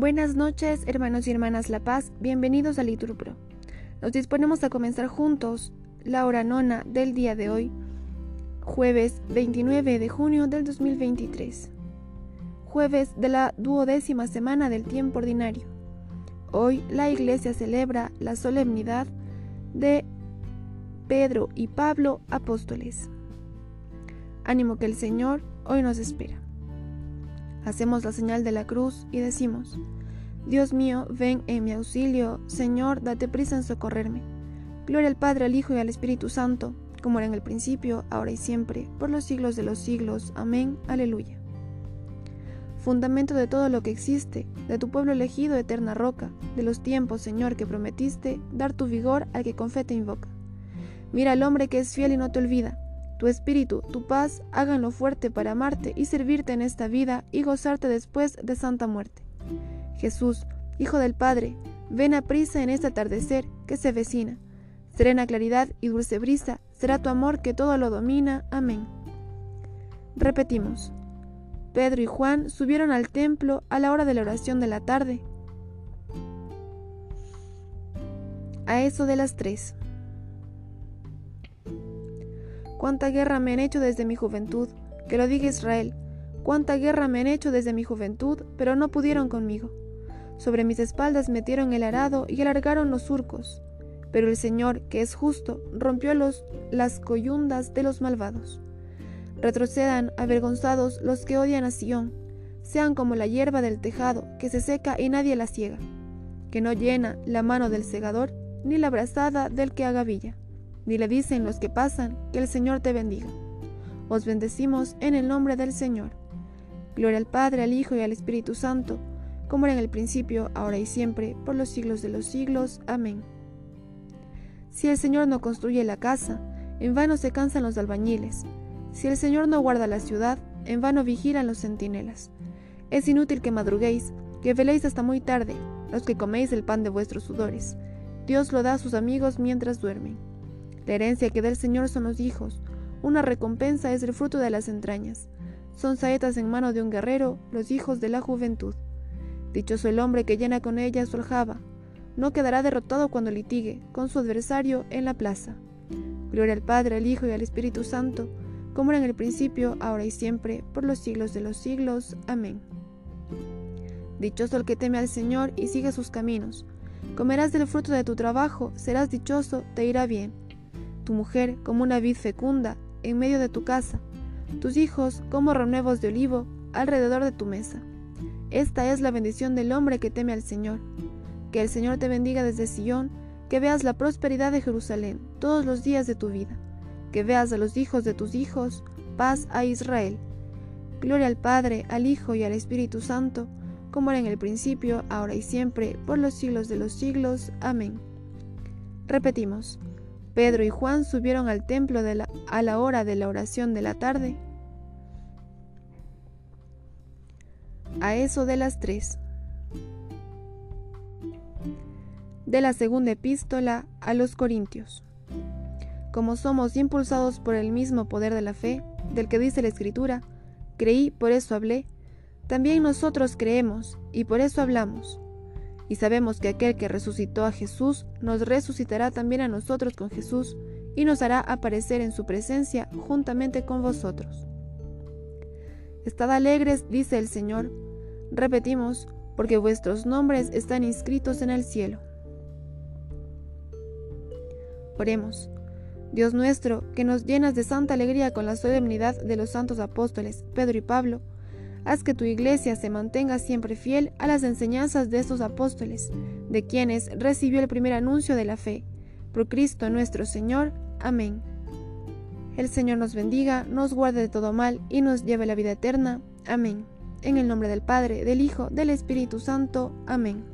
Buenas noches, hermanos y hermanas La Paz, bienvenidos a Liturpro. Nos disponemos a comenzar juntos la hora nona del día de hoy, jueves 29 de junio del 2023, jueves de la duodécima semana del tiempo ordinario. Hoy la Iglesia celebra la solemnidad de Pedro y Pablo apóstoles. Ánimo que el Señor hoy nos espera. Hacemos la señal de la cruz y decimos, Dios mío, ven en mi auxilio, Señor, date prisa en socorrerme. Gloria al Padre, al Hijo y al Espíritu Santo, como era en el principio, ahora y siempre, por los siglos de los siglos. Amén. Aleluya. Fundamento de todo lo que existe, de tu pueblo elegido, eterna roca, de los tiempos, Señor, que prometiste, dar tu vigor al que con fe te invoca. Mira al hombre que es fiel y no te olvida, tu espíritu, tu paz, háganlo fuerte para amarte y servirte en esta vida y gozarte después de santa muerte. Jesús, Hijo del Padre, ven a prisa en este atardecer que se vecina. Serena claridad y dulce brisa será tu amor que todo lo domina. Amén. Repetimos. Pedro y Juan subieron al templo a la hora de la oración de la tarde. A eso de las tres. Cuánta guerra me han hecho desde mi juventud, que lo diga Israel. Cuánta guerra me han hecho desde mi juventud, pero no pudieron conmigo. Sobre mis espaldas metieron el arado y alargaron los surcos. Pero el Señor, que es justo, rompió las coyundas de los malvados. Retrocedan avergonzados los que odian a Sión, sean como la hierba del tejado, que se seca y nadie la ciega, que no llena la mano del segador, ni la brazada del que agavilla ni le dicen los que pasan, que el Señor te bendiga. Os bendecimos en el nombre del Señor. Gloria al Padre, al Hijo y al Espíritu Santo, como era en el principio, ahora y siempre, por los siglos de los siglos. Amén. Si el Señor no construye la casa, en vano se cansan los albañiles. Si el Señor no guarda la ciudad, en vano vigilan los centinelas. Es inútil que madruguéis, que veléis hasta muy tarde, los que coméis el pan de vuestros sudores. Dios lo da a sus amigos mientras duermen. La herencia que da el Señor son los hijos, una recompensa es el fruto de las entrañas. Son saetas en mano de un guerrero, los hijos de la juventud. Dichoso el hombre que llena con ella su aljaba, no quedará derrotado cuando litigue con su adversario en la plaza. Gloria al Padre, al Hijo y al Espíritu Santo, como era en el principio, ahora y siempre, por los siglos de los siglos. Amén. Dichoso el que teme al Señor y sigue sus caminos. Comerás del fruto de tu trabajo, serás dichoso, te irá bien tu mujer como una vid fecunda en medio de tu casa, tus hijos como renuevos de olivo alrededor de tu mesa. Esta es la bendición del hombre que teme al Señor. Que el Señor te bendiga desde Sion, que veas la prosperidad de Jerusalén todos los días de tu vida, que veas a los hijos de tus hijos, paz a Israel. Gloria al Padre, al Hijo y al Espíritu Santo, como era en el principio, ahora y siempre, por los siglos de los siglos. Amén. Repetimos. Pedro y Juan subieron al templo a la hora de la oración de la tarde. A eso de las tres. De la segunda epístola a los Corintios. Como somos impulsados por el mismo poder de la fe, del que dice la Escritura, creí, por eso hablé, también nosotros creemos y por eso hablamos y sabemos que aquel que resucitó a Jesús nos resucitará también a nosotros con Jesús y nos hará aparecer en su presencia juntamente con vosotros. Estad alegres, dice el Señor. Repetimos, porque vuestros nombres están inscritos en el cielo. Oremos. Dios nuestro, que nos llenas de santa alegría con la solemnidad de los santos apóstoles Pedro y Pablo, Haz que tu iglesia se mantenga siempre fiel a las enseñanzas de estos apóstoles, de quienes recibió el primer anuncio de la fe. Por Cristo nuestro Señor. Amén. El Señor nos bendiga, nos guarde de todo mal y nos lleve a la vida eterna. Amén. En el nombre del Padre, del Hijo, del Espíritu Santo. Amén.